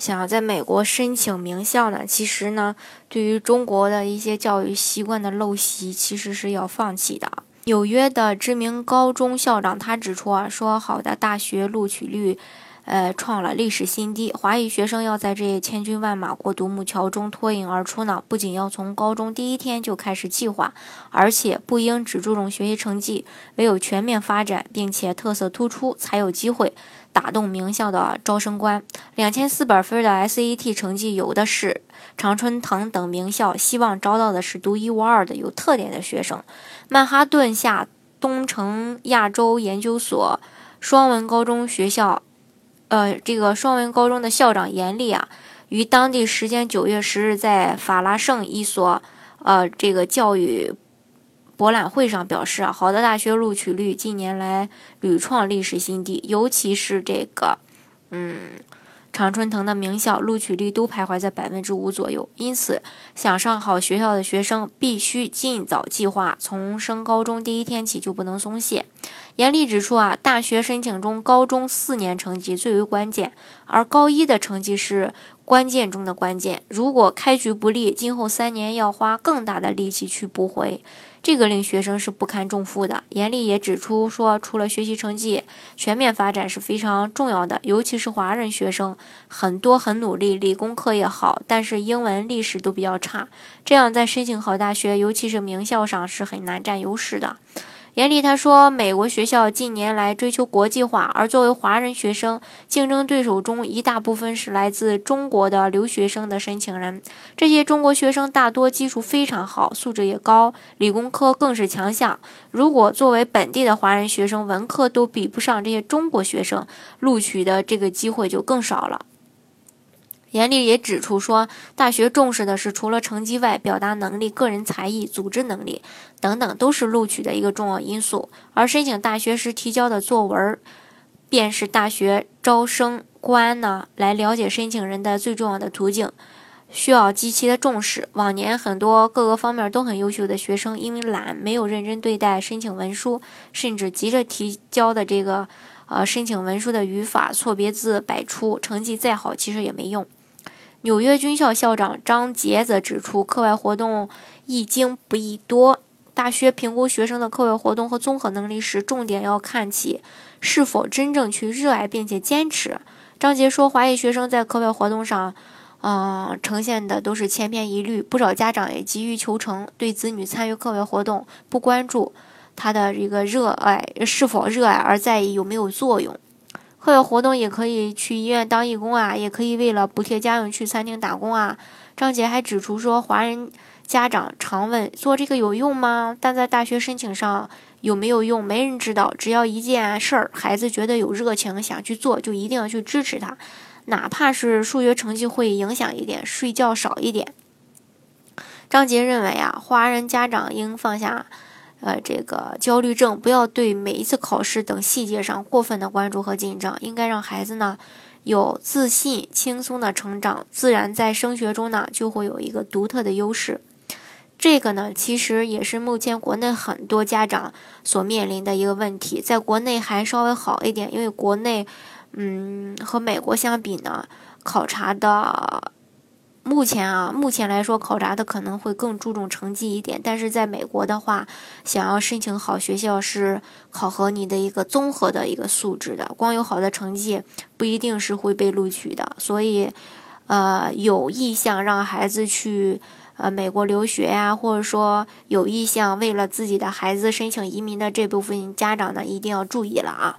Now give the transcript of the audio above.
想要在美国申请名校呢，其实呢，对于中国的一些教育习惯的陋习，其实是要放弃的。纽约的知名高中校长他指出啊，说好的大学录取率。呃，创了历史新低。华裔学生要在这千军万马过独木桥中脱颖而出呢，不仅要从高中第一天就开始计划，而且不应只注重学习成绩，唯有全面发展，并且特色突出，才有机会打动名校的招生官。两千四百分的 SAT 成绩有的是，常春藤等名校希望招到的是独一无二的有特点的学生。曼哈顿下东城亚洲研究所双文高中学校。呃，这个双文高中的校长严厉啊，于当地时间九月十日在法拉盛一所呃这个教育博览会上表示啊，好的大学录取率近年来屡创历史新低，尤其是这个，嗯。常春藤的名校录取率都徘徊在百分之五左右，因此想上好学校的学生必须尽早计划，从升高中第一天起就不能松懈。严厉指出啊，大学申请中高中四年成绩最为关键，而高一的成绩是关键中的关键。如果开局不利，今后三年要花更大的力气去补回。这个令学生是不堪重负的。严厉也指出说，除了学习成绩，全面发展是非常重要的。尤其是华人学生，很多很努力，理工科也好，但是英文、历史都比较差，这样在申请好大学，尤其是名校上是很难占优势的。严厉他说，美国学校近年来追求国际化，而作为华人学生，竞争对手中一大部分是来自中国的留学生的申请人。这些中国学生大多基础非常好，素质也高，理工科更是强项。如果作为本地的华人学生，文科都比不上这些中国学生，录取的这个机会就更少了。严厉也指出说，大学重视的是除了成绩外，表达能力、个人才艺、组织能力等等，都是录取的一个重要因素。而申请大学时提交的作文，便是大学招生官呢来了解申请人的最重要的途径，需要极其的重视。往年很多各个方面都很优秀的学生，因为懒，没有认真对待申请文书，甚至急着提交的这个呃申请文书的语法错别字百出，成绩再好其实也没用。纽约军校校长张杰则指出，课外活动宜精不宜多。大学评估学生的课外活动和综合能力时，重点要看其是否真正去热爱并且坚持。张杰说，华裔学生在课外活动上，嗯，呈现的都是千篇一律。不少家长也急于求成，对子女参与课外活动不关注他的一个热爱是否热爱，而在意有没有作用。课外活动也可以去医院当义工啊，也可以为了补贴家用去餐厅打工啊。张杰还指出说，华人家长常问做这个有用吗？但在大学申请上有没有用，没人知道。只要一件事儿，孩子觉得有热情想去做，就一定要去支持他，哪怕是数学成绩会影响一点，睡觉少一点。张杰认为啊，华人家长应放下。呃，这个焦虑症，不要对每一次考试等细节上过分的关注和紧张，应该让孩子呢有自信、轻松的成长，自然在升学中呢就会有一个独特的优势。这个呢，其实也是目前国内很多家长所面临的一个问题，在国内还稍微好一点，因为国内，嗯，和美国相比呢，考察的。目前啊，目前来说考察的可能会更注重成绩一点，但是在美国的话，想要申请好学校是考核你的一个综合的一个素质的，光有好的成绩不一定是会被录取的。所以，呃，有意向让孩子去呃美国留学呀，或者说有意向为了自己的孩子申请移民的这部分家长呢，一定要注意了啊。